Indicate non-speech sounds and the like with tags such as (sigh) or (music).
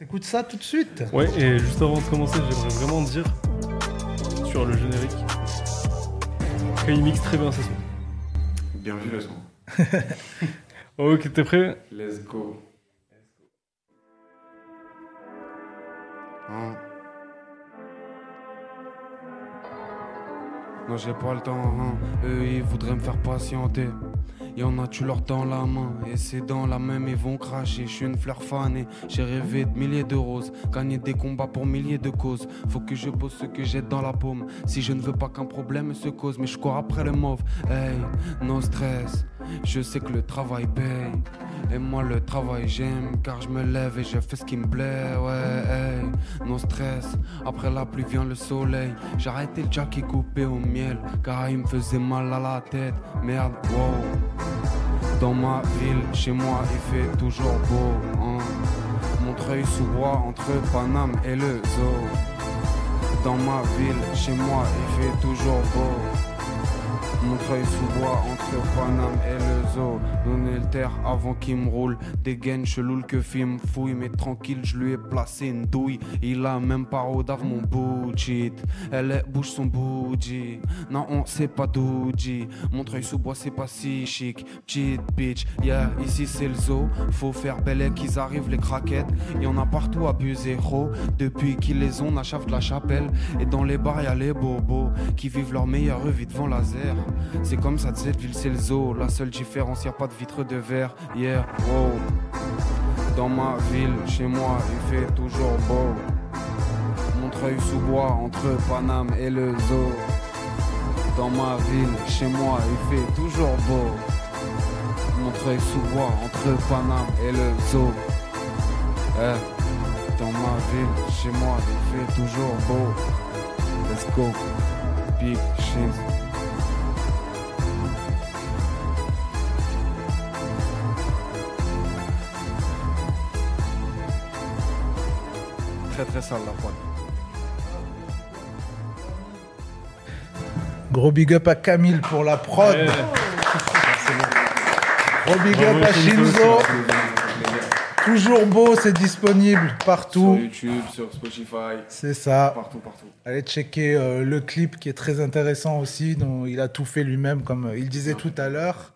Écoute ça tout de suite. Ouais, et juste avant de commencer, j'aimerais vraiment dire sur le générique qu'il mixe très bien ce son. Bien vu le (laughs) son. ok, t'es prêt? Let's go. Hein. Non, j'ai pas le temps, hein. Eux, ils voudraient me faire patienter. Y'en a, tu leur tends la main, et c'est dans la même, ils vont cracher. Je suis une fleur fanée, j'ai rêvé de milliers de roses, gagner des combats pour milliers de causes. Faut que je pose ce que j'ai dans la paume. Si je ne veux pas qu'un problème se cause, mais je cours après le mauve. Hey, no stress, je sais que le travail paye. Et moi, le travail, j'aime, car je me lève et je fais ce qui me plaît. Ouais, hey, no stress. Après la pluie vient le soleil. J'ai arrêté le jack coupé au miel, car il me faisait mal à la tête. Merde, wow. Dans ma ville, chez moi, il fait toujours beau. Hein. Montreuil sous bois entre Paname et le zoo. Dans ma ville, chez moi, il fait toujours beau. Montreuil sous bois entre Paname et le zoo. Donner le terre avant qu'il me roule. Des gaines chelou que film fouille. Mais tranquille, je lui ai placé une douille. Il a même pas rodave mon bullshit. Elle bouge son bougie. Non, on sait pas d'où Montreuil sous bois, c'est pas si chic. Petite bitch, yeah, ici c'est le zoo. Faut faire belle qu'ils arrivent les craquettes. Y en a partout abusé, gros. Depuis qu'ils les ont, on achève de la chapelle. Et dans les bars, y a les bobos qui vivent leur meilleure vie devant C'est comme ça de cette ville, c'est le zoo. La seule différence, y a pas de vitre de verre. Yeah, wow. Dans ma ville, chez moi, il fait toujours beau. Montreuil sous bois entre Paname et le zoo. Dans ma ville, chez moi, il fait toujours beau. Montreuil sous bois entre Paname et le zoo. Eh, dans ma ville, chez moi, il fait toujours beau. Let's go. Big shit. Très très sale la pointe. Gros big up à Camille pour la prod. Ouais. Gros big up à Shinzo. Toujours beau, c'est disponible Sur partout. YouTube, sur Spotify, C'est ça. partout, partout. Allez checker euh, le clip qui est très intéressant aussi, dont il a tout fait lui-même, comme euh, il disait tout à l'heure.